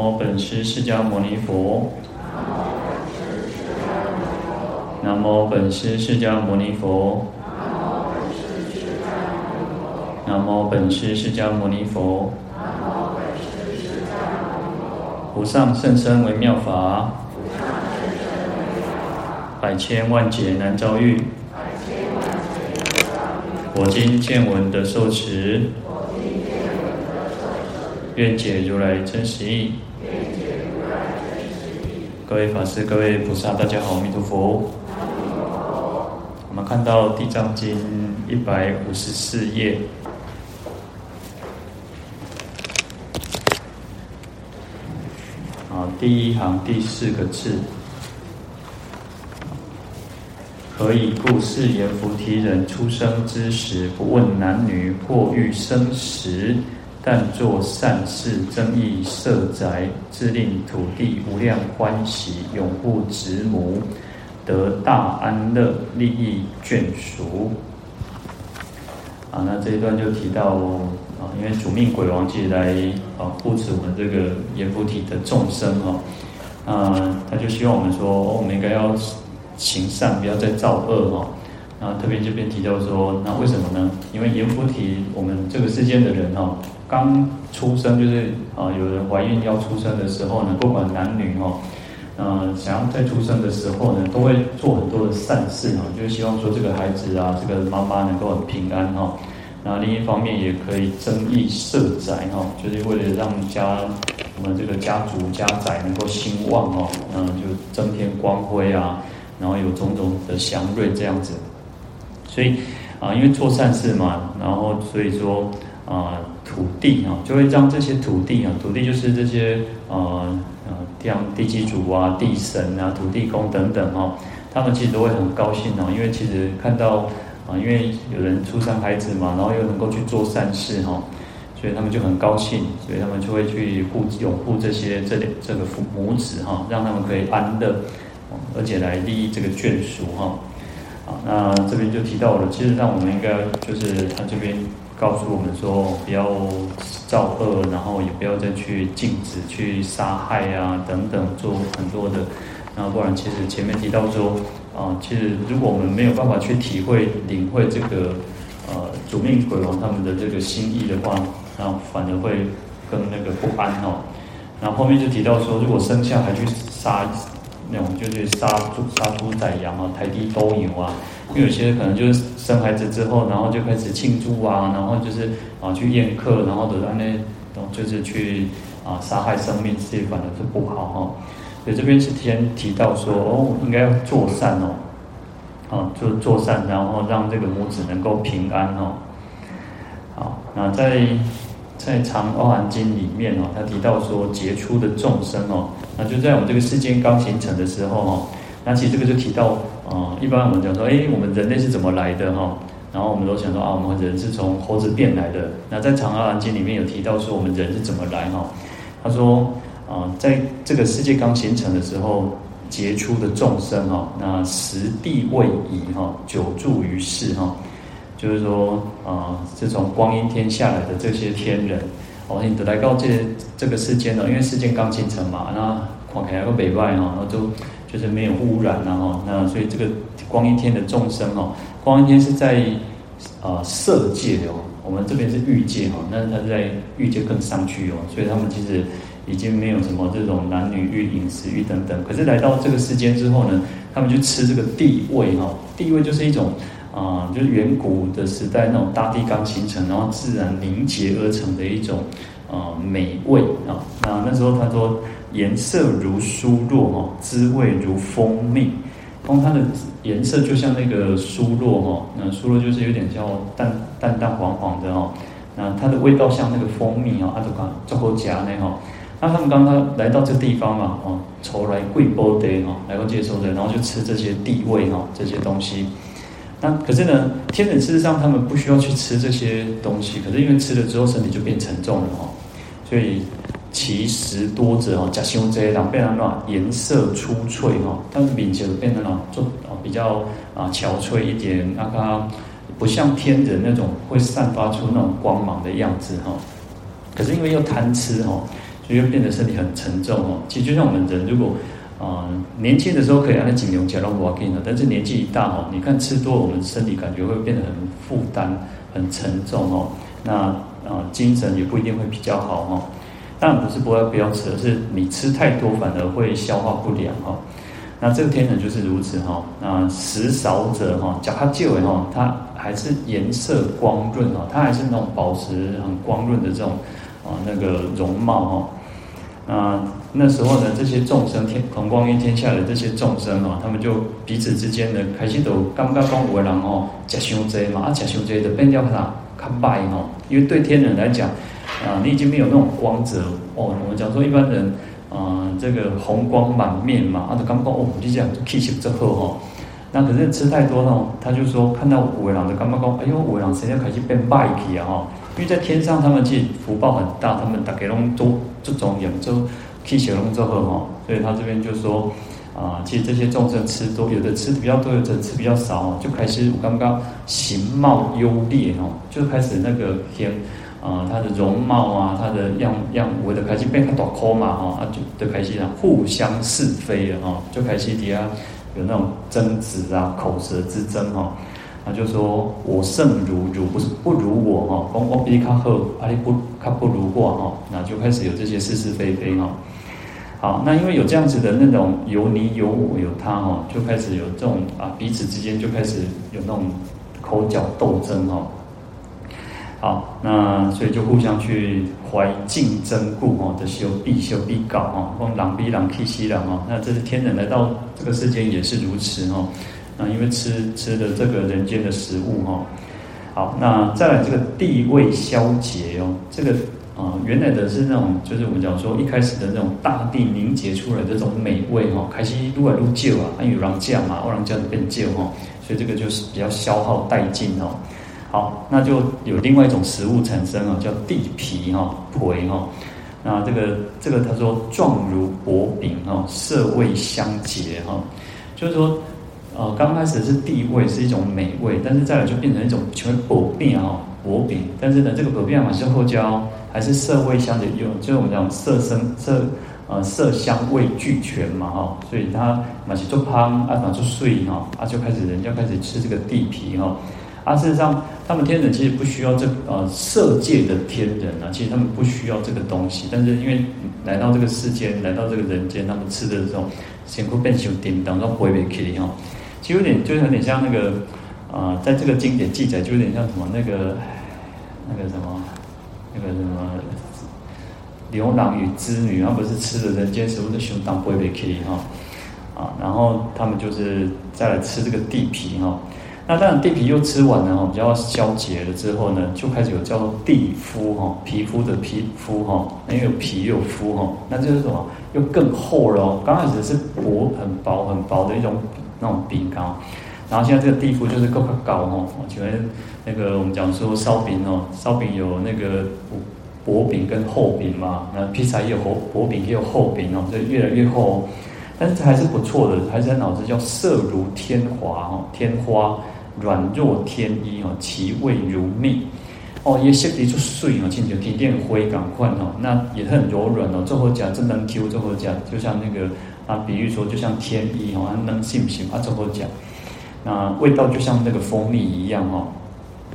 南无本师释迦牟尼佛。南无本师释迦牟尼佛。南无本师释迦牟尼佛。无上甚深为妙法，百千万劫难遭遇。我今见闻得受持。愿解如来真实义。各位法师、各位菩萨，大家好，阿弥陀佛。我们看到《地藏经》一百五十四页，啊，第一行第四个字，何以故？是言菩提人出生之时，不问男女，或欲生时。但作善事，增益舍宅，自令土地无量欢喜，永护子母，得大安乐，利益眷属。啊，那这一段就提到啊，因为主命鬼王即来啊护持我们这个阎浮提的众生哦，啊，他就希望我们说，我们应该要行善，不要再造恶哦。啊，特别这边提到说，那为什么呢？因为阎浮提，我们这个世间的人哦。刚出生就是啊，有人怀孕要出生的时候呢，不管男女哈，嗯，想要在出生的时候呢，都会做很多的善事哈，就是希望说这个孩子啊，这个妈妈能够很平安哈。那另一方面也可以增益社宅哈，就是为了让家我们这个家族家宅能够兴旺哦，嗯，就增添光辉啊，然后有种种的祥瑞这样子。所以啊，因为做善事嘛，然后所以说啊。土地啊，就会让这些土地啊，土地就是这些呃呃，像地基主啊、地神啊、土地公等等哈，他们其实都会很高兴哦，因为其实看到啊，因为有人出生孩子嘛，然后又能够去做善事哈，所以他们就很高兴，所以他们就会去护拥护这些这这个父母子哈，让他们可以安乐，而且来利益这个眷属哈。那这边就提到了，其实让我们应该就是他这边。告诉我们说，不要造恶，然后也不要再去禁止去杀害啊等等，做很多的。那不然，其实前面提到说，啊，其实如果我们没有办法去体会、领会这个呃主命鬼王他们的这个心意的话，那反而会更那个不安哦。然后后面就提到说，如果生下还去杀那种，就去杀猪、杀猪宰羊啊，抬低斗牛啊。因为有些可能就是生孩子之后，然后就开始庆祝啊，然后就是啊去宴客，然后的在那，就是去啊杀害生命，这些反而是不好哈。所以这边是先提到说哦，应该要做善哦，啊，就做善，然后让这个母子能够平安哦。好，那在在《长阿含经》里面哦，他提到说杰出的众生哦，那就在我们这个世间刚形成的时候哦，那其实这个就提到。啊，一般我们讲说，哎，我们人类是怎么来的哈？然后我们都想说啊，我们人是从猴子变来的。那在《长阿含经》里面有提到说，我们人是怎么来哈？他说啊，在这个世界刚形成的时候，杰出的众生哈，那时地位移哈，久住于世哈，就是说啊，是从光阴天下来的这些天人，哦，你得来到这这个世间了，因为世间刚形成嘛，那看起来个北外哈，然后就。就是没有污染，然后那所以这个光音天的众生哦，光音天是在啊、呃、色界哦，我们这边是欲界哈，那他在欲界更上去哦，所以他们其实已经没有什么这种男女欲、饮食欲等等。可是来到这个世间之后呢，他们就吃这个地位哈，地位就是一种啊、就是远古的时代那种大地刚形成，然后自然凝结而成的一种啊、呃、美味啊。那那时候他说。颜色如酥酪哈，滋味如蜂蜜。光它的颜色就像那个酥酪哈，那酥酪就是有点叫淡淡淡黄黄的哈。那它的味道像那个蜂蜜哦，阿祖卡足够夹呢哈。那他们刚刚来到这个地方嘛，哦，愁来贵波的哈，来过接受的，然后就吃这些地位哈，这些东西。那可是呢，天人事实上他们不需要去吃这些东西，可是因为吃了之后身体就变沉重了哦，所以。其实多者哦，加胸这一档变成那颜色出翠哈，但是面就变成那种啊比较啊憔悴一点，那它不像天人那种会散发出那种光芒的样子哈。可是因为又贪吃哈，所以又变得身体很沉重哦。其实就像我们人，如果啊、年轻的时候可以按紧牛角让不紧的，但是年纪一大哦，你看吃多，我们身体感觉会变得很负担、很沉重哦。那啊、精神也不一定会比较好哦。当然不是不要不要吃，而是你吃太多反而会消化不良哈。那这个天人就是如此哈。那食少者哈，脚它就尾哈，它还是颜色光润哈，它还是那种保持很光润的这种啊那个容貌哈。那那时候呢，这些众生天同光于天下的这些众生哦，他们就彼此之间呢，开始都刚刚讲有的人哦，吃伤济嘛，啊吃伤济就变掉啥，看败哦。因为对天人来讲，啊，你已经没有那种光泽哦。我们讲说一般人啊，这个红光满面嘛，啊，就刚刚哦，就这样就气息之后哦。那可是吃太多呢，他就说看到有的人就刚刚讲，哎呦，有的人现在开始变败去啊哈。因为在天上，他们其实福报很大，他们大概拢都这种扬州。气血龙之后哈，所以他这边就说啊，其实这些众生吃多，有的吃的比较多，有的吃比较少，就开始我刚刚形貌优劣哦，就开始那个天啊，他的容貌啊，他的样样，我的开始变很大颗嘛哈，啊就就开始互相是非了哈，就开始底下有那种争执啊，口舌之争哈，啊就说我胜如，汝不是不如我哈，我我比你较好，啊你不他不如我哈，那就开始有这些是是非非哈。好，那因为有这样子的那种有你有我有他哈，就开始有这种啊彼此之间就开始有那种口角斗争哈。好，那所以就互相去怀竞争故哈的修必修必搞哈，用狼逼狼气息狼哈。那这是天人来到这个世间也是如此哈。那因为吃吃的这个人间的食物哈。好，那再来这个地味消竭哦，这个。啊，原来的是那种，就是我们讲说一开始的那种大地凝结出来这种美味哈，开始撸来撸旧啊，还有人讲嘛，有人讲变旧哈，所以这个就是比较消耗殆尽哦。好，那就有另外一种食物产生啊，叫地皮哈，皮哈。那这个这个他说状如薄饼哈，色味相结哈，就是说，呃，刚开始是地味是一种美味，但是再来就变成一种全薄饼哈，薄饼，但是呢，这个薄饼嘛是后胶。还是色味香的有，就是我们讲色声色，呃色香味俱全嘛哈，所以他马上做胖啊，马上睡哈，啊就开始人就开始吃这个地皮哈，啊事实上他们天人其实不需要这呃色界的天人啊，其实他们不需要这个东西，但是因为来到这个世间，来到这个人间，他们吃的这种辛苦变修叮当，都不会被气哈，其实有点就有点像那个呃，在这个经典记载就有点像什么那个那个什么。那个什么牛郎与织女，他不是吃了人间食物的胸当不会被 K 哈啊，然后他们就是再来吃这个地皮哈。那当然地皮又吃完了哈，比较消解了之后呢，就开始有叫做地肤哈，皮肤的皮肤哈，因为有皮又有肤哈，那就是什么又更厚了。刚开始是薄很薄很薄的一种那种饼干，然后现在这个地肤就是够高哈，我觉得。那个我们讲说烧饼哦，烧饼有那个薄饼跟厚饼嘛，那披萨也有厚薄饼也有厚饼哦，所以越来越厚，但是还是不错的，还是很好吃，叫色如天华哦，天花软若天衣哦，其味如蜜哦，也色里就碎哦，亲像天电灰感宽哦，那也很柔软哦，最后讲真能 Q，最后讲就像那个啊，比喻说就像天衣哦，那能信不信啊？最后讲，那味道就像那个蜂蜜一样哦。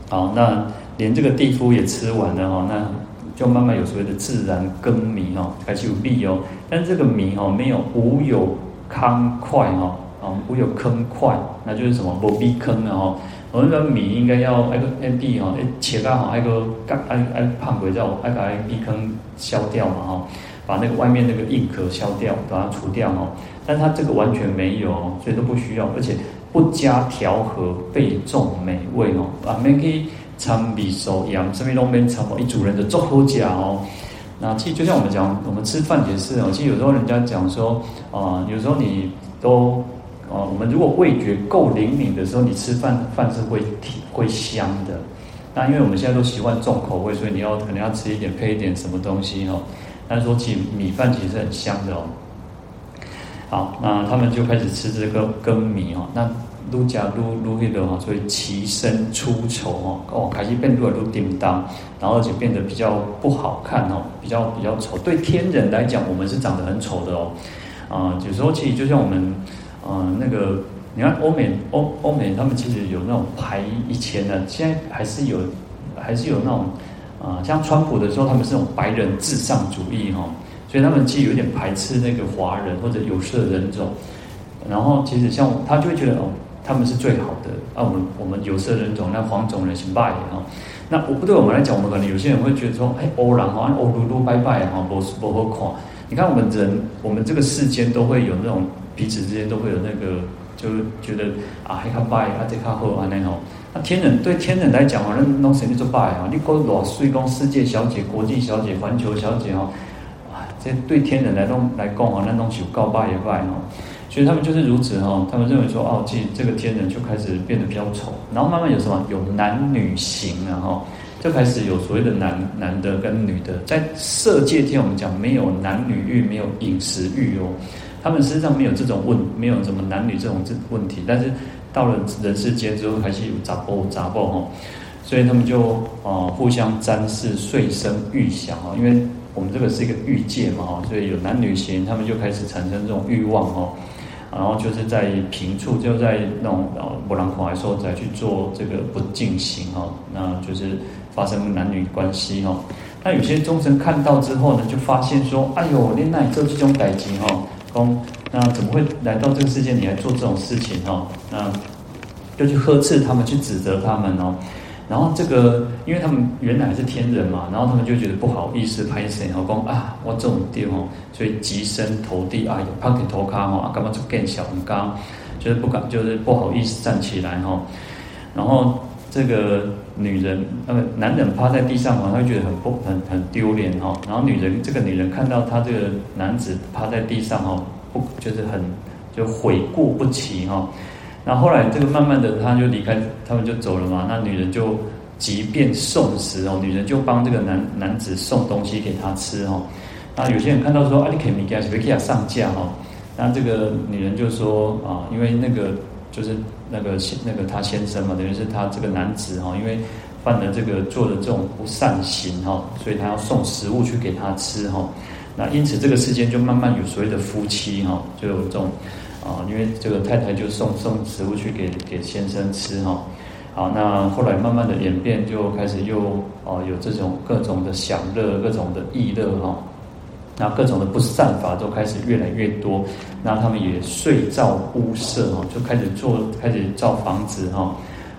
好，那连这个地肤也吃完了哈，那就慢慢有所谓的自然耕弥哈，开始有粒哦。但这个米哈没有无有糠块哈，啊无有坑块，那就是什么不必坑的哈。我们的米应该要挨个按地哈，切到好挨个干挨挨胖鬼叫挨个挨地坑削掉嘛哈，把那个外面那个硬壳削掉，把它除掉哈。但它这个完全没有，所以都不需要，而且。不加调和，倍重美味哦！啊，免去参味素盐，什么都免参哦。一组人的做好假哦。那其实就像我们讲，我们吃饭也是哦。其实有时候人家讲说，啊，有时候你都，啊，我们如果味觉够灵敏的时候，你吃饭饭是会挺会香的。那因为我们现在都习惯重口味，所以你要可能要吃一点配一点什么东西哦。但是说其实米饭其实是很香的哦。好，那他们就开始吃这个羹米哦。那愈加愈愈迄个哈，所以其身出丑哦，哦，开始变越来越叮当，然后而且变得比较不好看哦，比较比较丑。对天人来讲，我们是长得很丑的哦。啊、有时候其实就像我们，呃，那个你看欧美欧欧美，他们其实有那种排以前的，现在还是有，还是有那种啊、像川普的时候，他们是那种白人至上主义哈、所以他们其实有点排斥那个华人或者有色人种。然后其实像他就会觉得哦，他们是最好的啊，我们我们有色人种那黄种人是败哈。那我不对我们来讲，我们可能有些人会觉得说，哎，欧人哈，欧噜噜拜拜哈，不不好看。你看我们人，我们这个世间都会有那种彼此之间都会有那个，就是觉得啊，还看拜啊，这看好啊那种。那天人对天人来讲啊，那弄谁去做拜啊？你搞罗水讲世界小姐、国际小姐、环球小姐哈，哇，这对天人来弄来讲啊，那东西告拜也拜哈。所以他们就是如此哈，他们认为说哦，这这个天人就开始变得比较丑，然后慢慢有什么有男女形啊哈，就开始有所谓的男男的跟女的，在色界天我们讲没有男女欲，没有饮食欲哦，他们身上没有这种问，没有什么男女这种这问题，但是到了人世间之后，还是有杂波杂波哈，所以他们就啊互相沾侍，遂生欲想哈，因为我们这个是一个欲界嘛哈，所以有男女形，他们就开始产生这种欲望哈。然后就是在平处，就在那种呃波浪狂来说，再去做这个不净行哈，那就是发生男女关系哈。那有些众生看到之后呢，就发现说：“哎呦，你那做这种代志哈，公那怎么会来到这个世界，你还做这种事情哈？”那就去呵斥他们，去指责他们哦。然后这个，因为他们原来是天人嘛，然后他们就觉得不好意思拍谁，然后讲啊，我这种地方，所以即身投地啊，有趴给头咖哈，干嘛就更小很刚，就是不敢，就是不好意思站起来哈。然后这个女人，那个男人趴在地上嘛，他会觉得很不很很丢脸哈。然后女人，这个女人看到他这个男子趴在地上哈，不就是很就悔过不起哈。那后来这个慢慢的他就离开，他们就走了嘛。那女人就即便送食哦，女人就帮这个男男子送东西给他吃哦。那有些人看到说啊，你可以米给他，可以给他上架哦。那这个女人就说啊，因为那个就是那个那个他先生嘛，等于是他这个男子哈，因为犯了这个做的这种不善行哈，所以他要送食物去给他吃哈。那因此这个世间就慢慢有所谓的夫妻哈，就有这种。啊，因为这个太太就送送食物去给给先生吃哈，好，那后来慢慢的演变，就开始又哦有这种各种的享乐，各种的逸乐哈，那各种的不善法都开始越来越多，那他们也遂造屋舍哈，就开始做开始造房子哈，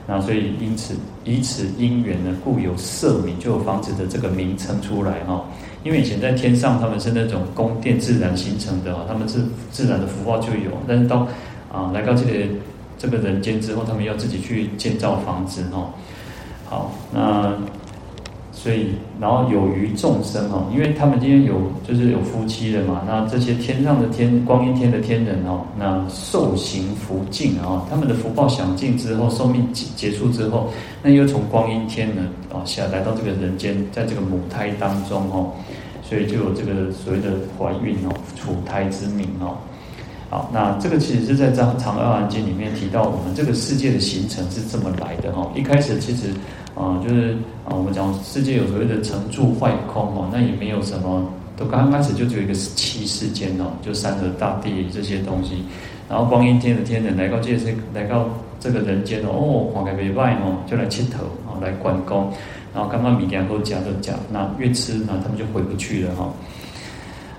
那所以因此以此因缘呢，故有舍名，就有房子的这个名称出来哈。因为以前在天上，他们是那种宫殿自然形成的，他们是自然的福报就有。但是到啊来到这个这个人间之后，他们要自己去建造房子哈。好，那所以然后有余众生哦，因为他们今天有就是有夫妻的嘛，那这些天上的天光阴天的天人哦，那寿行福尽啊，他们的福报享尽之后，寿命结结束之后，那又从光阴天呢啊下来到这个人间，在这个母胎当中哦。所以就有这个所谓的怀孕哦，处胎之名哦。好，那这个其实是在《长长阿含经》里面提到，我们这个世界的形成是这么来的哈。一开始其实啊，就是啊，我们讲世界有所谓的成住坏空哦，那也没有什么，都刚开始就只有一个七世间哦，就山河大地这些东西。然后光阴天的天人来到这些，来到这个人间哦，黄盖为外哦，就来乞头啊，来关公。然后刚刚米然后讲的讲，那越吃那他们就回不去了哈。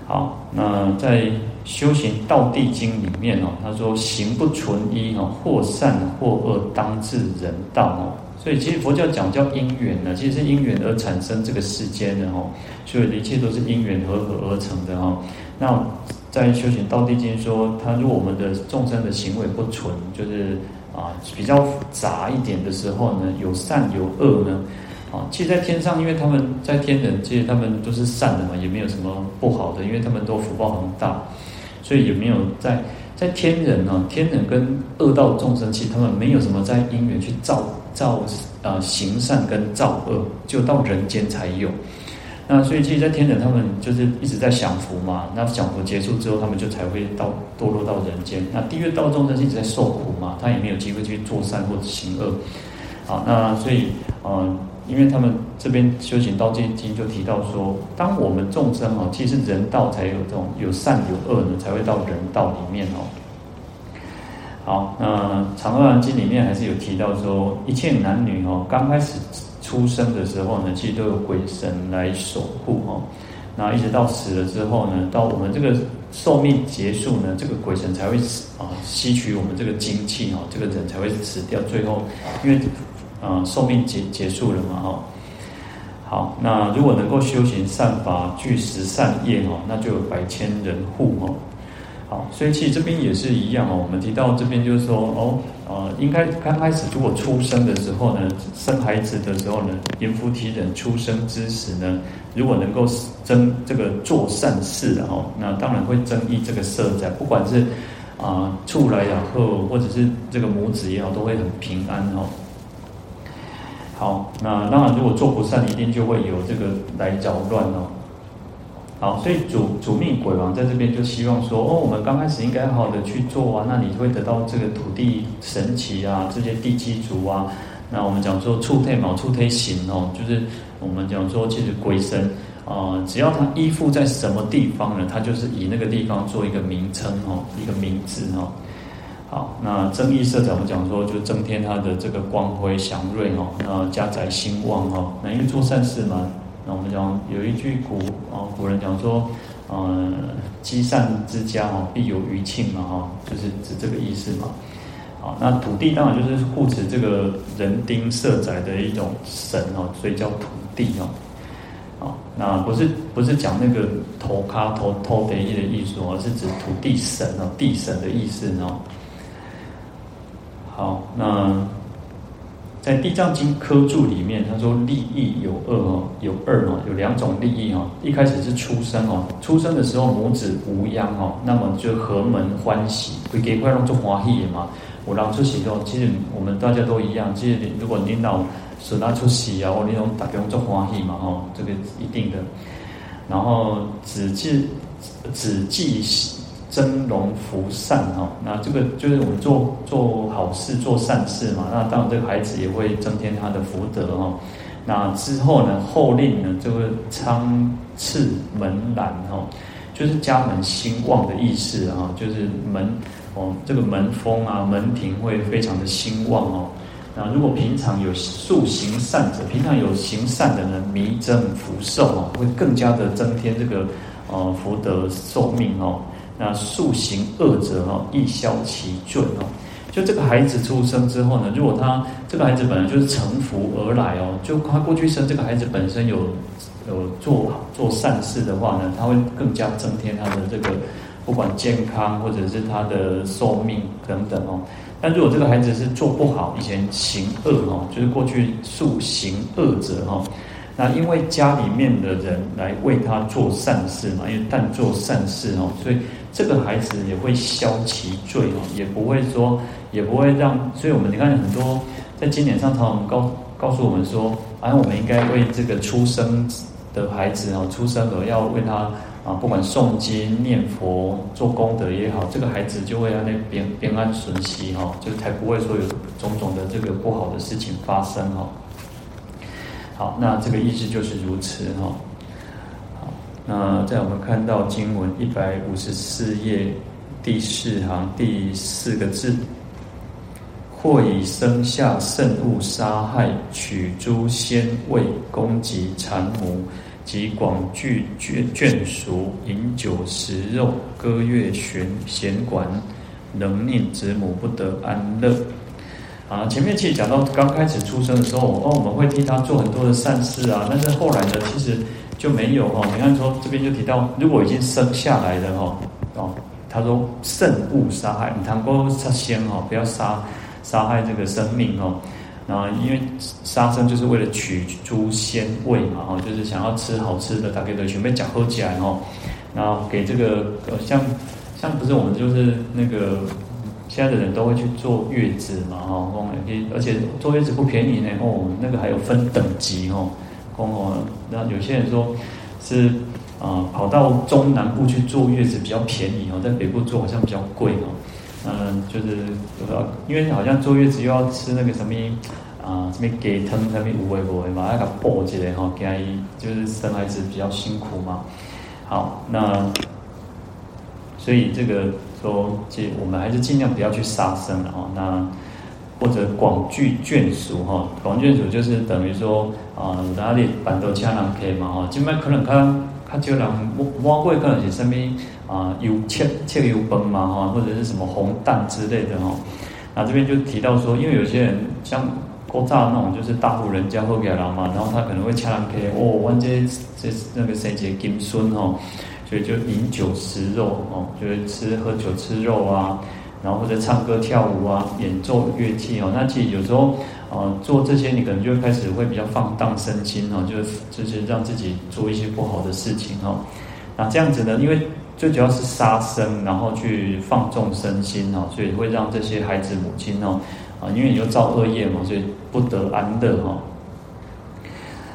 好，那在修行道地经里面哦，他说行不纯一哦，或善或恶，当至人道哦。所以其实佛教讲叫因缘呢，其实是因缘而产生这个世间的哦，所以一切都是因缘合合而成的哈。那在修行道地经说，他如果我们的众生的行为不纯，就是啊比较杂一点的时候呢，有善有恶呢。啊，其实，在天上，因为他们在天人界，他们都是善的嘛，也没有什么不好的，因为他们都福报很大，所以也没有在在天人呢，天人跟恶道众生，其实他们没有什么在因缘去造造啊行善跟造恶，就到人间才有。那所以其实，在天人他们就是一直在享福嘛。那享福结束之后，他们就才会到堕落到人间。那地狱道众生一直在受苦嘛，他也没有机会去做善或者行恶。好，那所以，嗯，因为他们这边修行道经经就提到说，当我们众生哦，其实人道才有这种有善有恶呢，才会到人道里面哦。好，那《长阿经》里面还是有提到说，一切男女哦，刚开始。出生的时候呢，其实都有鬼神来守护哦。那一直到死了之后呢，到我们这个寿命结束呢，这个鬼神才会啊吸取我们这个精气哦，这个人才会死掉。最后，因为啊寿命结结束了嘛哈。好，那如果能够修行善法，具十善业哦，那就有百千人护哦。好，所以其实这边也是一样哦。我们提到这边就是说哦。呃，应该刚开始如果出生的时候呢，生孩子的时候呢，阎浮提人出生之时呢，如果能够增这个做善事哦，那当然会增益这个色在，不管是啊畜来也好，或者是这个母子也好，都会很平安哦。好，那当然如果做不善，一定就会有这个来扰乱哦。好，所以主主命鬼王在这边就希望说，哦，我们刚开始应该好好的去做啊，那你会得到这个土地神奇啊，这些地基族啊。那我们讲说触退毛畜退形哦，就是我们讲说其实鬼神啊、只要他依附在什么地方呢，他就是以那个地方做一个名称哦，一个名字哦。好，那增益社宅我们讲说就增添他的这个光辉祥瑞哦，那家宅兴旺哦，那因为做善事嘛。那我们讲有一句古啊，古人讲说，呃，积善之家哦，必有余庆嘛哈，就是指这个意思嘛。好，那土地当然就是护持这个人丁社宅的一种神哦，所以叫土地哦。好，那不是不是讲那个头卡头头的意的意思，而是指土地神哦，地神的意思哦。好，那。在《地藏经》科注里面，他说利益有二哦，有二哦，有两种利益哦。一开始是出生哦，出生的时候母子无殃哦，那么就和门欢喜，会给快乐做欢喜嘛。我让出喜哦，其实我们大家都一样。其实如果领导使他出喜啊，或那种大家做欢喜嘛，哈，这个一定的。然后子继子继。增荣福善哈，那这个就是我们做做好事做善事嘛，那当然这个孩子也会增添他的福德哈。那之后呢，后令呢就会昌炽门兰哈，就是家门兴旺的意思哈，就是门哦这个门风啊门庭会非常的兴旺哦。那如果平常有素行善者，平常有行善的人，弥增福寿哦，会更加的增添这个呃福德寿命哦。那素行恶者哈，亦消其罪哦。就这个孩子出生之后呢，如果他这个孩子本来就是成福而来哦，就他过去生这个孩子本身有有做做善事的话呢，他会更加增添他的这个不管健康或者是他的寿命等等哦。但如果这个孩子是做不好，以前行恶哦，就是过去素行恶者哈。那因为家里面的人来为他做善事嘛，因为但做善事哦，所以这个孩子也会消其罪哦，也不会说，也不会让。所以我们你看很多在经典上常常告告诉我们说，啊，我们应该为这个出生的孩子哦，出生了要为他啊，不管诵经念佛做功德也好，这个孩子就会让那平平安顺息哈，就才不会说有种种的这个不好的事情发生哈。好，那这个意思就是如此哈。好，那在我们看到经文一百五十四页第四行第四个字，或以生下圣物杀害，取诸仙位，供给谗母，及广聚眷眷属，饮酒食肉，歌乐弦弦管，能令子母不得安乐。啊，前面其实讲到刚开始出生的时候，哦，我们会替他做很多的善事啊，但是后来呢，其实就没有哈。你看说这边就提到，如果已经生下来了哈，哦，他说慎勿杀害，你谈过杀仙哈，不要杀杀害这个生命哦。然后因为杀生就是为了取诸鲜味嘛，哈，就是想要吃好吃的，大家都准备讲喝起来哈，然后给这个像像不是我们就是那个。现在的人都会去坐月子嘛，哈，而且坐月子不便宜呢，哦，那个还有分等级哦，哦，那有些人说，是啊、跑到中南部去坐月子比较便宜哦，在北部坐好像比较贵哦。嗯，就是因为好像坐月子又要吃那个什么啊，什么鸡汤，什么五味五味嘛，要给它补起来哈，给他就是生孩子比较辛苦嘛。好，那所以这个说，这我们还是尽量不要去杀生了哈。那或者广聚眷属哈，广眷属就是等于说啊，哪里办桌请人客嘛哈，今麦可能较较少人，晚会可能是什么啊，油切切油饭嘛哈，或者是什么红蛋之类的哈。那这边就提到说，因为有些人像古早那种就是大户人家后给人嘛，然后他可能会请人客哦，我这这那个谁节金孙哈，所以就饮酒食肉哦，就是吃喝酒吃肉啊。然后或者唱歌跳舞啊，演奏乐器哦，那其实有时候，呃，做这些你可能就会开始会比较放荡身心哦，就是就是让自己做一些不好的事情哦。那这样子呢，因为最主要是杀生，然后去放纵身心哦，所以会让这些孩子母亲哦，啊，因为你就造恶业嘛，所以不得安乐哈。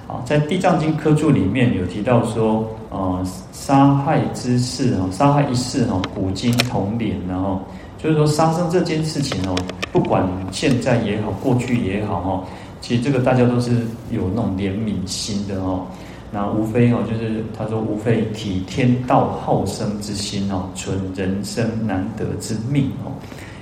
啊，在《地藏经》科注里面有提到说，呃，杀害之事哈，杀害一事哈，古今同典，然后。就是说杀生这件事情哦，不管现在也好，过去也好哈，其实这个大家都是有那种怜悯心的哦。那无非哦，就是他说无非体天道好生之心哦，存人生难得之命哦。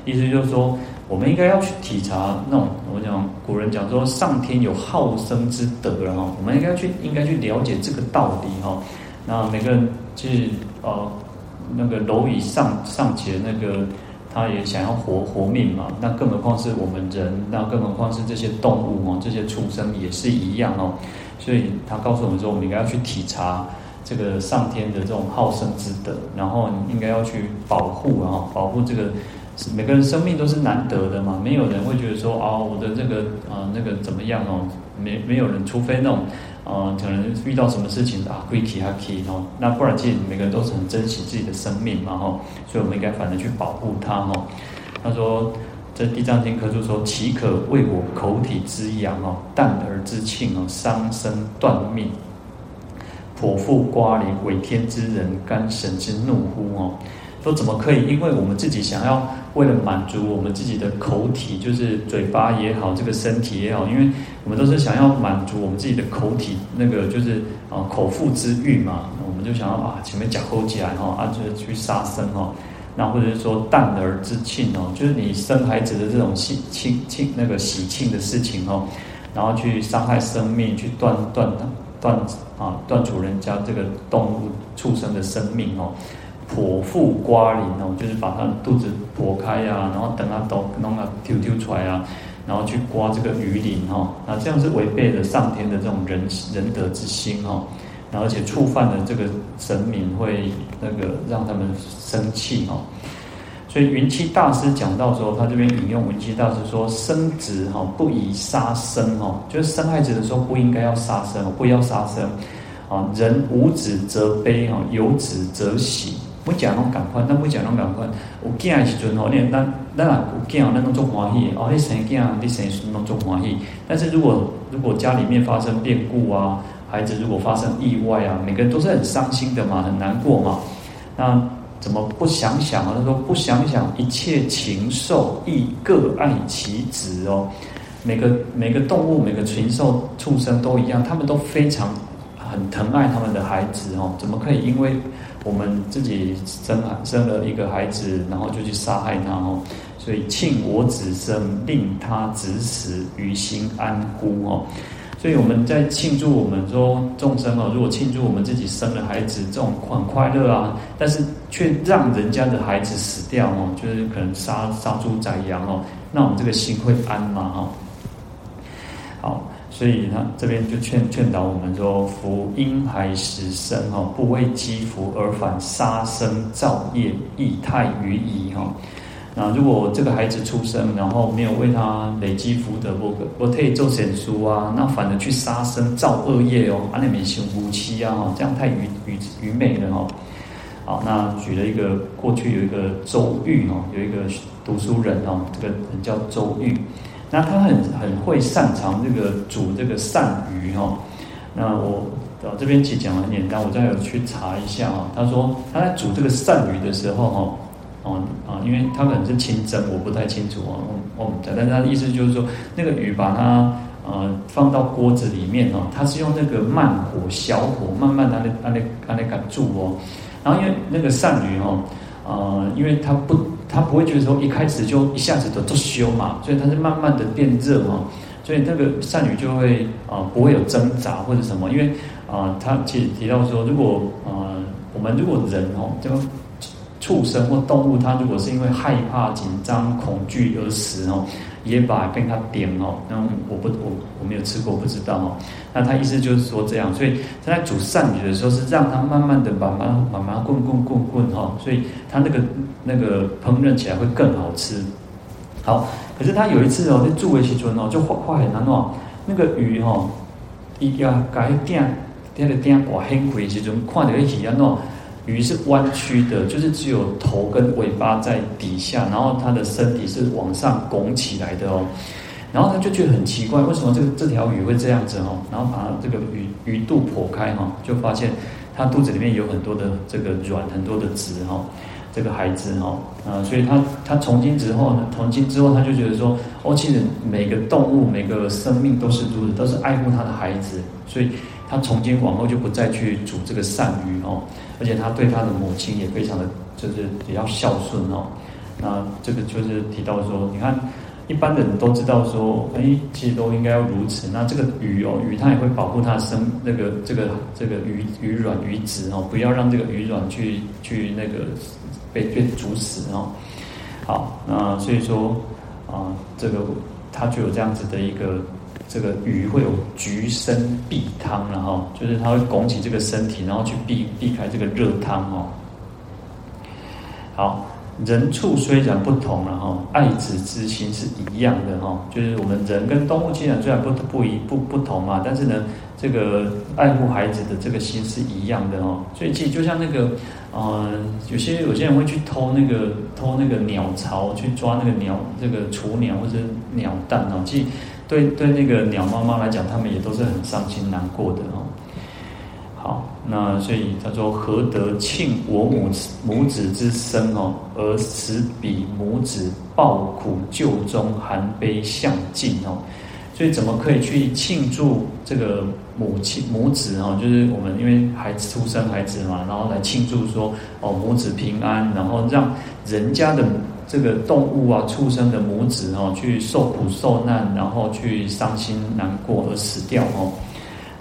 意思就是说，我们应该要去体察那种我讲古人讲说上天有好生之德了哈，我们应该去应该去了解这个道理哈。那每个人去呃那个蝼蚁上上前那个。他也想要活活命嘛，那更何况是我们人，那更何况是这些动物哦，这些畜生也是一样哦。所以他告诉我们说，我们应该要去体察这个上天的这种好生之德，然后你应该要去保护啊，保护这个每个人生命都是难得的嘛，没有人会觉得说啊、哦，我的这个啊那个怎么样哦，没没有人，除非那种。啊，可能遇到什么事情啊，归体还可以哦。那不然，其实每个人都是很珍惜自己的生命嘛，哈。所以，我们应该反正去保护它，哈。他说，这《地藏经》科就说：“岂可为我口体之阳哦，淡而之庆哦，伤身断命，剖腹刮鳞，违天之人，干神之怒乎？”哦。说怎么可以？因为我们自己想要为了满足我们自己的口体，就是嘴巴也好，这个身体也好，因为我们都是想要满足我们自己的口体，那个就是啊口腹之欲嘛，我们就想要啊前面讲抠起来哈，啊就是去杀生哈，那或者是说淡而之庆哦，就是你生孩子的这种喜庆庆那个喜庆的事情哦，然后去伤害生命，去断断断啊断除人家这个动物畜生的生命哦。剖腹刮鳞哦，就是把他肚子剖开啊，然后等他都弄个丢丢出来啊，然后去刮这个鱼鳞哈，那这样是违背了上天的这种仁仁德之心哈，然后而且触犯了这个神明会那个让他们生气哈，所以云栖大师讲到说，他这边引用云栖大师说，生子哈不宜杀生哈，就是生孩子的时候不应该要杀生，不要杀生啊，人无子则悲哈，有子则喜。不讲拢赶快，但不讲拢赶快。有囝的时阵吼，你咱咱若有囝，咱拢做欢喜。哦，你生囝，你生孙拢做欢喜。但是如果如果家里面发生变故啊，孩子如果发生意外啊，每个人都是很伤心的嘛，很难过嘛。那怎么不想想啊？他说不想想，一切禽兽亦各爱其子哦。每个每个动物，每个禽兽畜生都一样，他们都非常很疼爱他们的孩子哦。怎么可以因为？我们自己生生了一个孩子，然后就去杀害他哦，所以庆我子生，令他子死，于心安乎哦？所以我们在庆祝我们说众生哦，如果庆祝我们自己生了孩子，这种很快乐啊，但是却让人家的孩子死掉哦，就是可能杀杀猪宰羊哦，那我们这个心会安吗？哈，好。所以他这边就劝劝导我们说：夫婴孩时生哈，不为积福而反杀生造业，亦太愚矣哈。那如果这个孩子出生，然后没有为他累积福德，不不可以做善书啊，那反而去杀生造恶业哦，啊那边修夫妻啊哈，这样太愚愚愚昧了哈。好，那举了一个过去有一个周瑜哦，有一个读书人哦，这个人叫周瑜。那他很很会擅长这个煮这个鳝鱼哈，那我啊，这边其实讲的很简单，我再有去查一下啊。他说他在煮这个鳝鱼的时候哈，哦啊，因为他可能是清蒸，我不太清楚啊。我我但是他的意思就是说，那个鱼把它呃放到锅子里面哦，他是用那个慢火小火慢慢的按那那那个煮哦。然后因为那个鳝鱼哦，呃，因为它不他不会觉得说一开始就一下子都都修嘛，所以他是慢慢的变热嘛。所以那个善女就会啊、呃、不会有挣扎或者什么，因为啊、呃、他其实提到说，如果呃我们如果人哦，这个畜生或动物，它如果是因为害怕、紧张、恐惧而死哦，也把被他点哦，那我不我我没有吃过，不知道哦。那他意思就是说这样，所以他在煮鳝鱼的时候是让它慢慢的慢慢慢慢滚滚滚滚哈，所以它那个那个烹饪起来会更好吃。好。可是他有一次哦，在煮的时阵哦，就发发现安怎，那个鱼哦，伊要改点，点个点挂很贵时阵，看到一起安怎，鱼是弯曲的，就是只有头跟尾巴在底下，然后它的身体是往上拱起来的哦。然后他就觉得很奇怪，为什么这个这条鱼会这样子哦？然后把这个鱼鱼肚剖开哈，就发现它肚子里面有很多的这个卵，很多的汁哈。这个孩子哈，啊，所以他他从今之后呢，从今之后他就觉得说，哦，其实每个动物每个生命都是如此，都是爱护他的孩子，所以他从今往后就不再去煮这个鳝鱼哦，而且他对他的母亲也非常的就是比较孝顺哦，那这个就是提到说，你看一般的人都知道说，哎，其实都应该要如此，那这个鱼哦，鱼它也会保护它生那个这个这个鱼鱼卵鱼子哦，不要让这个鱼卵去去那个。被被煮死哦，好，那所以说啊，这个它就有这样子的一个，这个鱼会有橘身避汤然后，就是它会拱起这个身体，然后去避避开这个热汤哦。好，人畜虽然不同然后，爱子之心是一样的哈，就是我们人跟动物既然虽然不不一不不同嘛，但是呢，这个爱护孩子的这个心是一样的哦，所以其实就像那个。嗯，有些有些人会去偷那个偷那个鸟巢，去抓那个鸟这个雏鸟或者鸟蛋哦。其实对对那个鸟妈妈来讲，他们也都是很伤心难过的哦。好，那所以他说：“何得庆我母母子之生哦，而此彼母子抱苦旧中含悲向尽哦？”所以怎么可以去庆祝这个母亲母子哦？就是我们因为孩子出生孩子嘛，然后来庆祝说哦母子平安，然后让人家的这个动物啊畜生的母子哈去受苦受难，然后去伤心难过而死掉哦。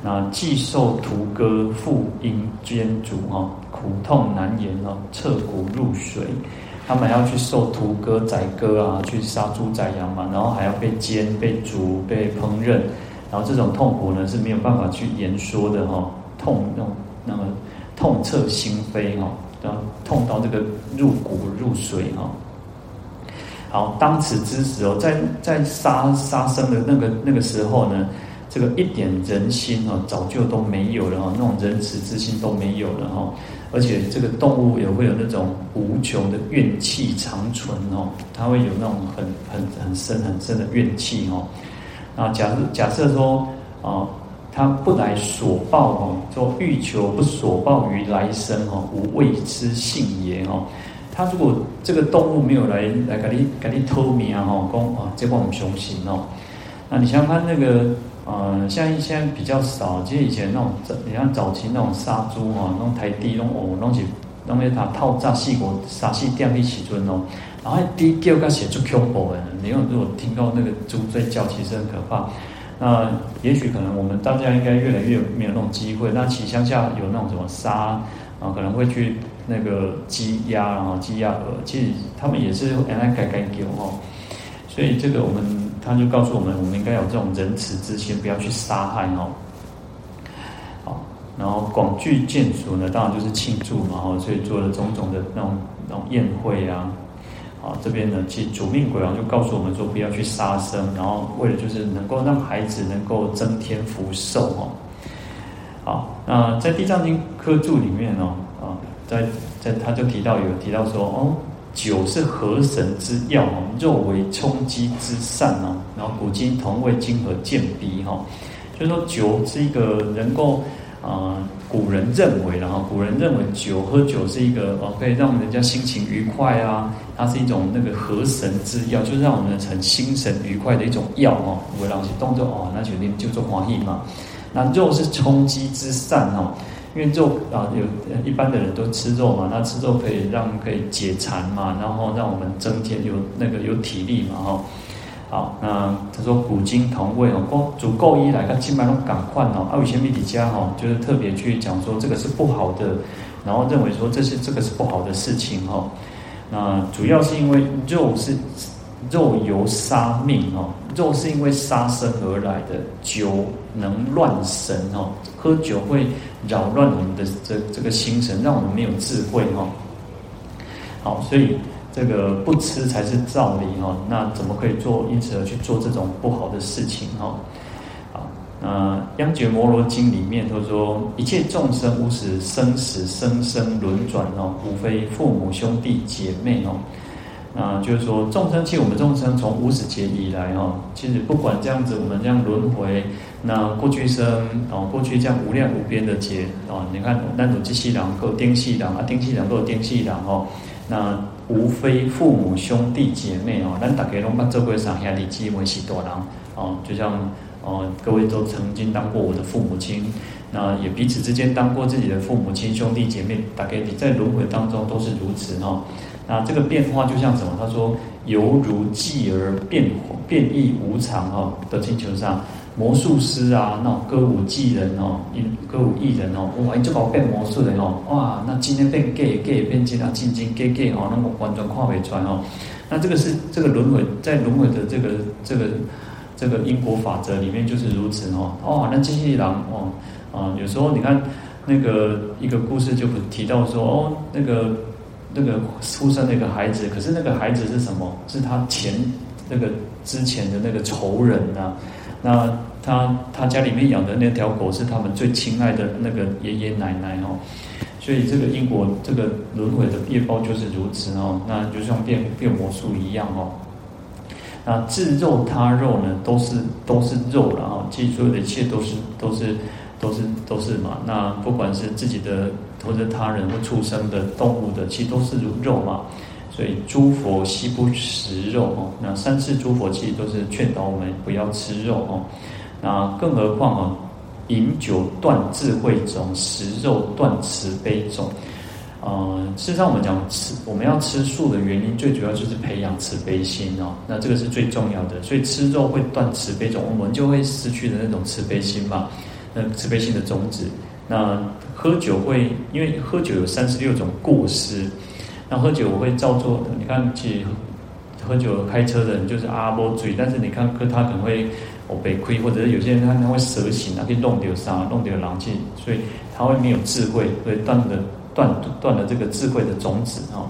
那既受屠割，复因煎煮哈，苦痛难言哦，彻骨入髓。他们要去受屠割、宰割啊，去杀猪宰羊嘛，然后还要被煎、被煮、被烹饪，然后这种痛苦呢是没有办法去言说的哈，痛那种那么痛彻心扉哈，然后痛到这个入骨入髓哈。好，当此之时哦，在在杀杀生的那个那个时候呢，这个一点人心哦，早就都没有了哈，那种仁慈之心都没有了哈。而且这个动物也会有那种无穷的怨气长存哦，它会有那种很很很深很深的怨气哦。啊，假设假设说啊，他不来所报哦，说欲求不所报于来生哦，无畏之性也哦。他如果这个动物没有来来给你给你偷米啊哈，讲啊，这帮我们雄性哦。那你想看那个？呃，像现在比较少，其实以前那种，你像早期那种杀猪啊，那种台地那种哦，弄起弄些他套炸细果杀细掉一起尊哦，然后低叫个写出恐怖的，你有如果听到那个猪在叫，其实很可怕。那也许可能我们大家应该越来越没有那种机会。那其乡下有那种什么杀啊，可能会去那个鸡鸭，然后鸡鸭鹅，其实他们也是原来改改叫哦。所以这个我们。他就告诉我们，我们应该有这种仁慈之心，不要去杀害哦。好，然后广聚眷属呢，当然就是庆祝嘛，哦，所以做了种种的那种那种宴会啊。好，这边呢，其实主命鬼王就告诉我们说，不要去杀生，然后为了就是能够让孩子能够增添福寿哦。好，那在《地藏经》科注里面哦，在在他就提到有提到说哦。酒是河神之药哦，肉为充饥之膳哦，然后古今同味今何见彼哈，就是说酒是一个能够啊、古人认为，然后古人认为酒喝酒是一个哦，可以让人家心情愉快啊，它是一种那个和神之药，就是让我们很心神愉快的一种药哦。我让起动作哦，那就就做欢喜嘛。那肉是充饥之善哦，因为肉啊，有一般的人都吃肉嘛，那吃肉可以让可以解馋嘛，然后让我们增添有那个有体力嘛哈。好，那他说古今同味哦，够足够一来看，基本上都赶快哦。啊，有些媒体家哈，就是特别去讲说这个是不好的，然后认为说这是这个是不好的事情哈。那主要是因为肉是肉由杀命哦，肉是因为杀生而来的，酒能乱神哦，喝酒会扰乱我们的这这个心神，让我们没有智慧哈。好，所以。这个不吃才是道理哈，那怎么可以做？因此而去做这种不好的事情哈。啊，那《央觉摩罗经》里面都说，一切众生无始生死生生轮转哦，无非父母兄弟姐妹哦。那就是说，众生其实我们众生从无始劫以来哈，其实不管这样子，我们这样轮回，那过去生哦，过去这样无量无边的劫哦，你看那种机器人够丁细人啊，丁细人够丁细人哦，那。无非父母兄弟姐妹哦，咱大家拢把这辈上兄弟姊妹是多人哦，就像哦，各位都曾经当过我的父母亲，那也彼此之间当过自己的父母亲兄弟姐妹，大概你在轮回当中都是如此哈。那这个变化就像什么？他说犹如继而变变异无常哈，的星球上。魔术师啊，那种歌舞伎人哦，歌舞艺人哦，哇，你就搞变魔术的哦，哇，那今天变 gay，gay 变金啊，金金 gay，gay 哦，那么完全跨回穿哦，那这个是这个轮回在轮回的这个这个这个因果法则里面就是如此哦，哦，那机器人哦，啊，有时候你看那个一个故事就提到说哦，那个那个出生的一个孩子，可是那个孩子是什么？是他前那个之前的那个仇人呐、啊。那他他家里面养的那条狗是他们最亲爱的那个爷爷奶奶哦，所以这个因果这个轮回的业报就是如此哦，那就像变变魔术一样哦。那自肉他肉呢，都是都是肉了啊，其实所有的一切都是都是都是都是嘛。那不管是自己的或者他人或畜生的动物的，其实都是肉嘛。所以诸佛悉不食肉哦，那三世诸佛其实都是劝导我们不要吃肉哦。那更何况哦，饮酒断智慧种，食肉断慈悲种。呃，事实上我们讲吃，我们要吃素的原因，最主要就是培养慈悲心哦。那这个是最重要的，所以吃肉会断慈悲种，我们就会失去的那种慈悲心嘛。那慈悲心的种子，那喝酒会，因为喝酒有三十六种过失。那喝酒我会照做，你看，去喝酒开车的人就是阿波醉，但是你看，他可能会哦被亏，或者是有些人他他会蛇行啊，可以弄掉啥，弄掉狼气，所以他会没有智慧，所以断了断断了这个智慧的种子哦。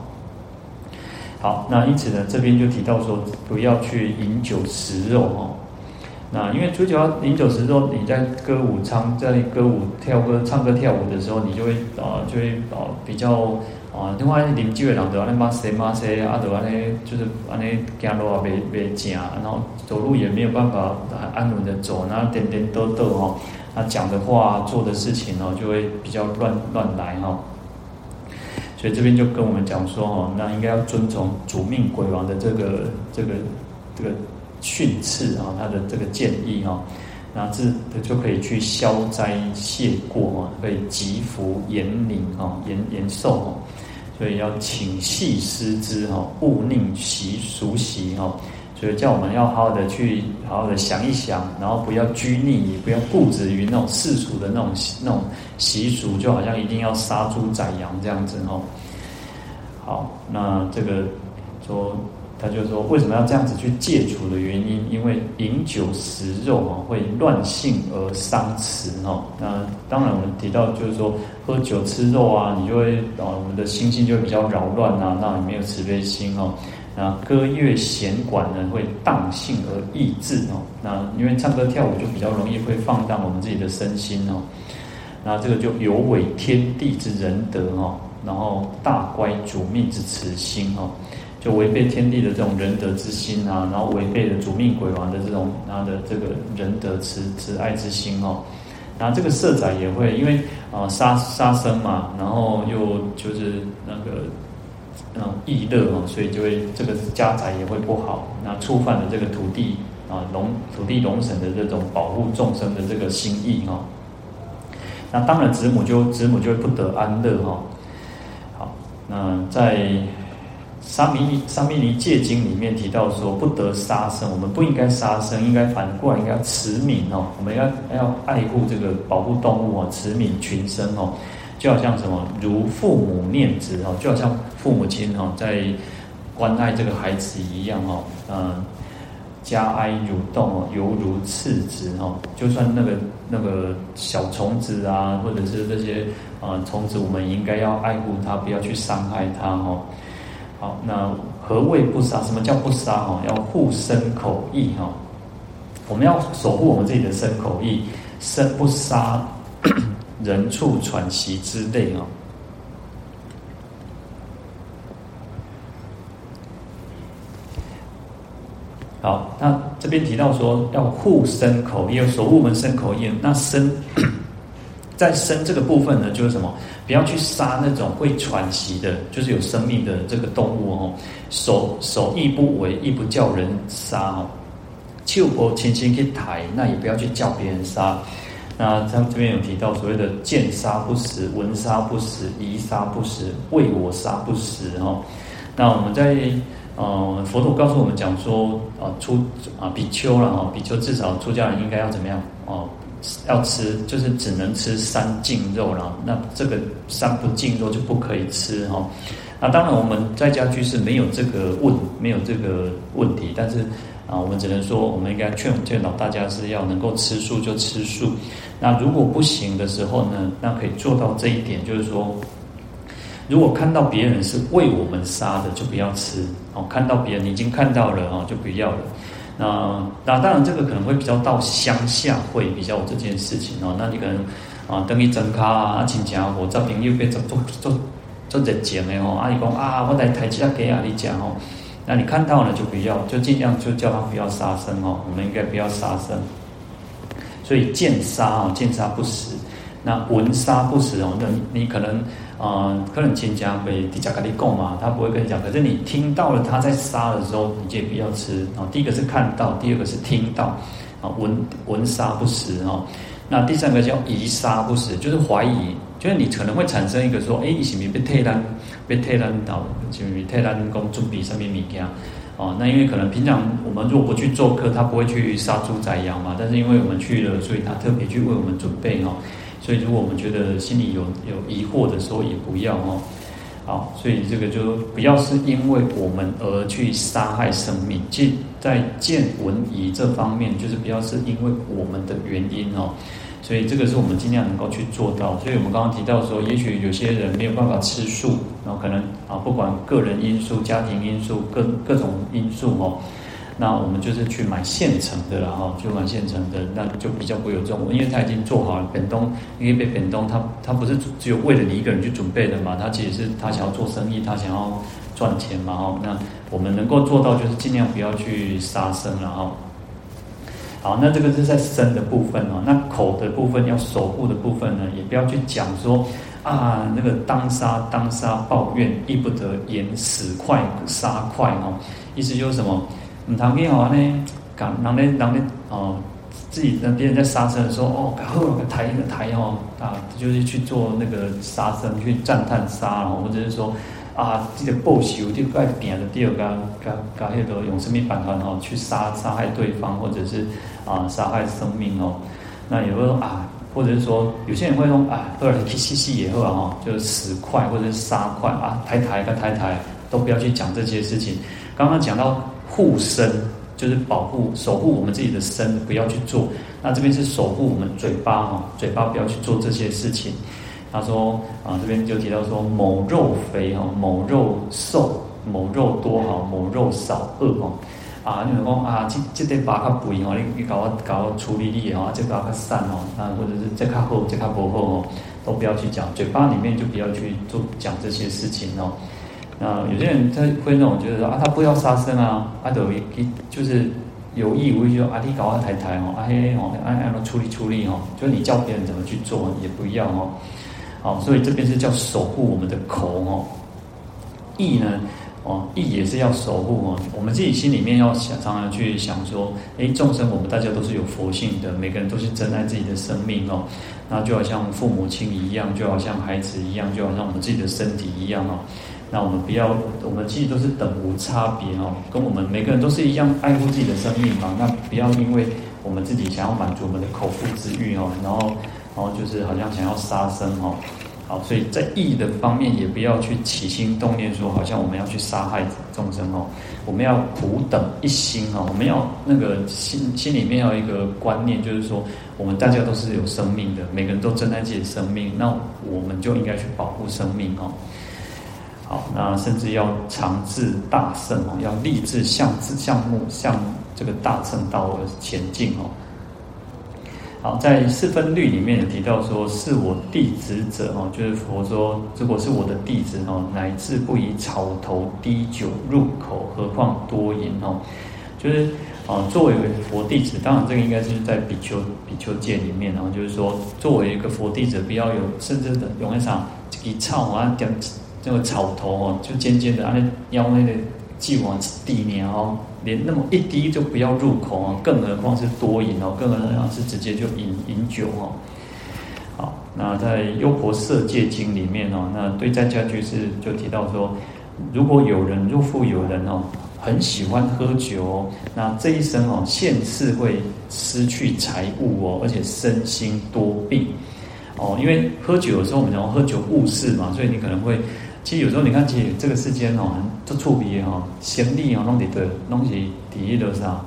好，那因此呢，这边就提到说，不要去饮酒食肉哦。那因为主角要饮酒食肉，你在歌舞唱，在歌舞跳歌唱歌跳舞的时候，你就会啊、呃，就会啊、呃、比较。啊，另外啉酒的人就安尼骂谁骂谁啊，就安尼就是安尼走路啊，袂袂正，然后走路也没有办法安稳的走，然后颠颠倒倒哈，他讲的话、做的事情哦，就会比较乱乱来哈。所以这边就跟我们讲说哦，那应该要遵从主命鬼王的这个这个这个训斥啊，他的这个建议哈，那这就可以去消灾谢过哈，可以吉福延年哈，延延寿哈。所以要请细思之哈，勿宁习俗习哈。所以叫我们要好好的去好好的想一想，然后不要拘泥，也不要固执于那种世俗的那种那种习俗，就好像一定要杀猪宰羊这样子哈。好，那这个说。他就说，为什么要这样子去戒除的原因？因为饮酒食肉哈，会乱性而伤慈哈。那当然，我们提到就是说，喝酒吃肉啊，你就会啊，我们的心性就会比较扰乱啊，那你没有慈悲心哦。那歌乐弦管呢，会荡性而抑志哦。那因为唱歌跳舞就比较容易会放荡我们自己的身心哦。那这个就有违天地之仁德哈，然后大乖主命之慈心哈。就违背天地的这种仁德之心啊，然后违背了主命鬼王的这种他的这个仁德慈慈爱之心哦，然后这个色宅也会因为啊杀杀生嘛，然后又就是那个那种意乐哦，所以就会这个家宅也会不好，那触犯了这个土地啊龙土地龙神的这种保护众生的这个心意哈。那当然子母就子母就会不得安乐哈。好，那在。沙弥尼沙弥尼戒经里面提到说，不得杀生，我们不应该杀生，应该反过来应该慈悯哦，我们要要爱护这个保护动物哦，慈悯群生哦，就好像什么如父母念子哦，就好像父母亲哦在关爱这个孩子一样哦，嗯，加哀蠕动哦，犹如次子哦，就算那个那个小虫子啊，或者是这些啊虫子，我们应该要爱护它，不要去伤害它哦。好，那何谓不杀？什么叫不杀？哈，要护身口意哈。我们要守护我们自己的身口意，身不杀 人畜喘息之类啊。好，那这边提到说要护身口意，守护我们身口意。那身 在身这个部分呢，就是什么？不要去杀那种会喘息的，就是有生命的这个动物哦。手手亦不为，亦不叫人杀哦。手不轻轻去抬，那也不要去叫别人杀。那他这边有提到所谓的见杀不食，闻杀不食，疑杀不食，为我杀不食哦。那我们在呃佛陀告诉我们讲说啊出啊比丘了哈，比丘至少出家人应该要怎么样哦？要吃，就是只能吃三净肉了。那这个三不净肉就不可以吃哈。那当然我们在家居士没有这个问，没有这个问题。但是啊，我们只能说，我们应该劝劝导大家是要能够吃素就吃素。那如果不行的时候呢，那可以做到这一点，就是说，如果看到别人是为我们杀的，就不要吃哦。看到别人已经看到了哦，就不要了。那那当然，这个可能会比较到乡下会比较有这件事情哦。那你可能啊，等于整卡啊，亲戚啊，我这朋友被做做做做热情的哦。阿姨讲啊，我来抬起来给阿你讲哦。那你看到了就不要，就尽量就叫他不要杀生哦。我们应该不要杀生。所以见杀哦，见杀不死。那闻杀不食哦，那你可能。啊、呃，可能亲家会底下跟你讲嘛，他不会跟你讲。可是你听到了他在杀的时候，你就不要吃啊。第一个是看到，第二个是听到啊，闻闻杀不食哦。那第三个叫疑杀不食，就是怀疑，就是你可能会产生一个说，哎、你，是不是被退单，被退单到，是不是退单工准备上面物件哦。那因为可能平常我们如果不去做客，他不会去杀猪宰羊嘛。但是因为我们去了，所以他特别去为我们准备哈。所以，如果我们觉得心里有有疑惑的时候，也不要哦。好，所以这个就不要是因为我们而去杀害生命。即在见闻疑这方面，就是不要是因为我们的原因哦。所以这个是我们尽量能够去做到。所以我们刚刚提到说，也许有些人没有办法吃素，然后可能啊，不管个人因素、家庭因素、各各种因素哦。那我们就是去买现成的了哈，就买现成的，那就比较不会有这种，因为他已经做好了。本东因为被本东他他不是只有为了你一个人去准备的嘛，他其实是他想要做生意，他想要赚钱嘛哈。那我们能够做到就是尽量不要去杀生了哈。好，那这个是在身的部分哦，那口的部分要守护的部分呢，也不要去讲说啊那个当杀当杀抱怨，亦不得言死快杀快哦，意思就是什么？唔同嘅话呢，讲人咧，人咧哦，自己让别人在杀生的时候，哦，好个抬一个抬哦，啊，就是去做那个杀生，去赞叹杀哦，或者是说啊，这个报仇，就该点的第二个，加加迄个用生命反弹哦，去杀杀害对方，或者是啊杀害生命哦。那有个说啊，或者是说有些人会说啊，或者去吸吸也好啊，就是死快或者是杀快啊，抬抬跟抬抬，都不要去讲这些事情。刚刚讲到。护身就是保护、守护我们自己的身，不要去做。那这边是守护我们嘴巴哈，嘴巴不要去做这些事情。他说啊，这边就提到说某肉肥哈，某肉瘦，某肉多好，某肉少恶哈。啊，你们讲啊，这这块疤较肥哈，你你搞我搞我处理你哈，这疤较散哦，啊，或者是这较厚，这较不厚哦，都不要去讲。嘴巴里面就不要去做讲这些事情哦。啊，有些人他会那种觉得说啊，他不要杀生啊，啊，等于就是有意无意就啊，你搞啊台台哦，啊嘿哦，按按照处理处理哦，就你教别人怎么去做也不要哦。好，所以这边是叫守护我们的口哦。意呢，哦，意也是要守护哦。我们自己心里面要想，常常去想说，哎，众生我们大家都是有佛性的，每个人都是珍爱自己的生命哦。那就好像父母亲一样，就好像孩子一样，就好像我们自己的身体一样哦。那我们不要，我们其实都是等无差别哦，跟我们每个人都是一样爱护自己的生命嘛。那不要因为我们自己想要满足我们的口腹之欲哦，然后，然后就是好像想要杀生哦。好，所以在意的方面也不要去起心动念说，好像我们要去杀害众生哦。我们要普等一心哦，我们要那个心心里面要一个观念，就是说我们大家都是有生命的，每个人都珍爱自己的生命，那我们就应该去保护生命哦。好，那甚至要常志大圣哦，要立志向志向目向这个大乘道而前进哦。好，在四分律里面有提到说，是我弟子者哦，就是佛说，如果是我的弟子哦，乃至不以草头滴酒入口，何况多饮哦，就是啊，作为佛弟子，当然这个应该是在比丘比丘戒里面，然后就是说，作为一个佛弟子，不要有甚至的用一场一草啊点。这个草头哦，就尖尖的，啊，那腰那个既往地面哦，连那么一滴就不要入口哦，更何况是多饮哦，更何况是直接就饮饮酒哦。好，那在《优婆塞戒经》里面哦，那对在家居士就提到说，如果有人若复有人哦，很喜欢喝酒哦，那这一生哦，现世会失去财物哦，而且身心多病哦，因为喝酒的时候我们讲喝酒误事嘛，所以你可能会。其实有时候你看，其实这个世间哦，很做错别哈，闲利哦，弄的的东西第一的啥，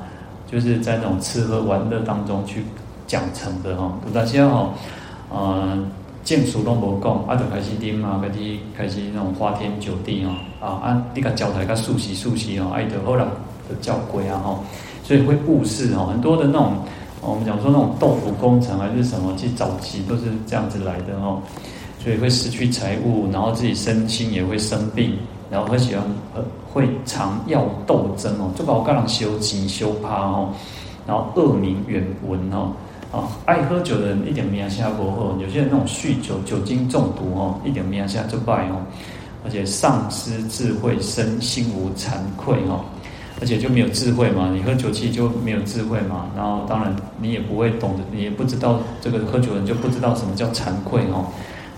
就是在那种吃喝玩乐当中去讲成的哈。有大家哈，呃，见俗拢无讲，啊，就开始啉嘛，开始开始那种花天酒地哦，啊啊，你个教台个素食素食哦，爱得后来就叫鬼啊哈，所以会误事哈，很多的那种，我们讲说那种豆腐工程还是什么，其实早期都是这样子来的哈。所以会失去财物，然后自己身心也会生病，然后很喜欢呃会常要斗争哦，就把我干人修急修怕哦，然后恶名远闻哦，啊爱喝酒的人一点名下不好，有些人那种酗酒酒精中毒哦，一点名下就败哦，而且丧失智慧，身心无惭愧哦，而且就没有智慧嘛，你喝酒气就没有智慧嘛，然后当然你也不会懂得，你也不知道这个喝酒人就不知道什么叫惭愧哦。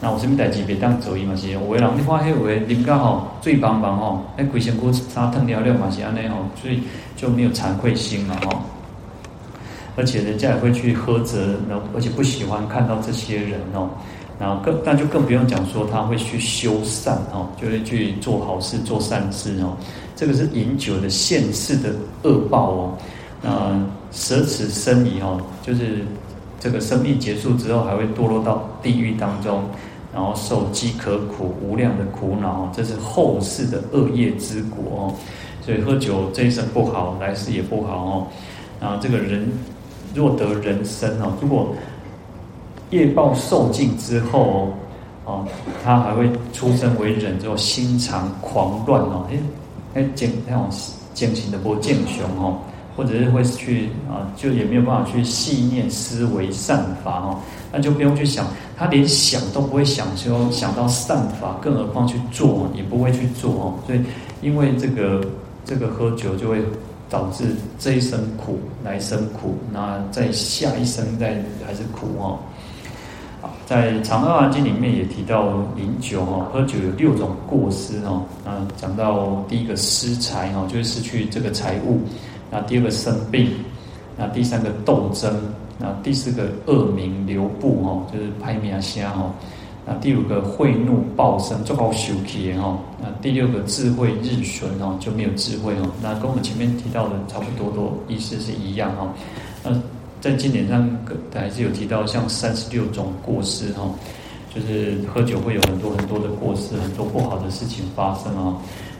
那我什么代志别当走伊嘛是，有的人你看迄有的啉到吼醉茫茫吼，哎规身躯沙腾了了嘛是安尼吼，所以就没有惭愧心嘛吼。而且人家也会去呵责，然后而且不喜欢看到这些人哦，然后更那就更不用讲说他会去修善哦，就会去做好事做善事哦。这个是饮酒的现世的恶报哦。那舍此生矣哦，就是这个生命结束之后还会堕落到地狱当中。然后受饥渴苦无量的苦恼，这是后世的恶业之果哦。所以喝酒这一生不好，来世也不好哦。然后这个人若得人身哦，如果业报受尽之后哦，他还会出生为人之后，心肠狂乱哦，哎哎，见那种见行的不见雄哦。或者是会去啊，就也没有办法去细念思维善法哦，那就不用去想，他连想都不会想，说想到善法，更何况去做，也不会去做哦。所以，因为这个这个喝酒就会导致这一生苦，来生苦，那在下一生再还是苦哦。好，在《长阿含经》里面也提到饮酒哦，喝酒有六种过失哦。那讲到第一个失财哦，就是失去这个财物。那第二个生病，那第三个斗争，那第四个恶名流布哦，就是拍名声哦。那第五个恚怒暴生，做好修气哦。那第六个智慧日损哦，就没有智慧哦。那跟我们前面提到的差不多多意思是一样哦。那在经典上还是有提到像三十六种过失哦，就是喝酒会有很多很多的过失，很多不好的事情发生哦。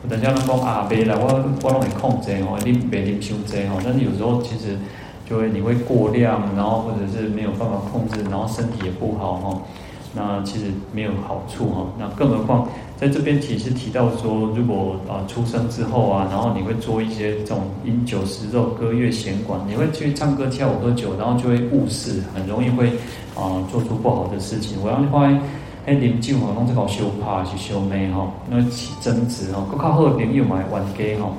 等下，人讲啊，别来，我我拢会控制哦，你别啉伤济哦。但是有时候其实就会你会过量，然后或者是没有办法控制，然后身体也不好哈。那其实没有好处哈。那更何况在这边提是提到说，如果啊出生之后啊，然后你会做一些这种饮酒食肉、歌乐弦管，你会去唱歌跳舞喝酒，然后就会误事，很容易会啊做出不好的事情。我要发现，哎，饮酒吼，拢是搞修怕去修眉哈，那起争执哈，更靠后朋友买玩家哈。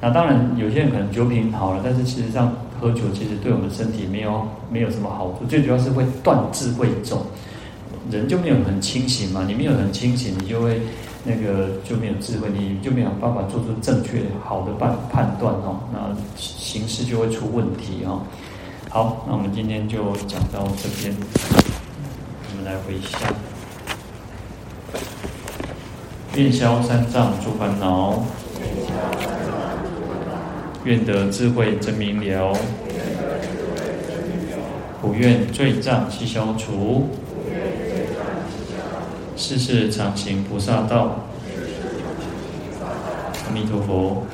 那当然，有些人可能酒品好了，但是其实上喝酒其实对我们身体没有没有什么好处，最主要是会断智慧种。人就没有很清醒嘛，你没有很清醒，你就会那个就没有智慧，你就没有办法做出正确好的判判断哦，那形式就会出问题哦。好，那我们今天就讲到这边，我们来回向，愿消三障诸烦恼，愿得智慧真明了，不愿罪障悉消除。世世常行菩萨道。阿弥陀佛。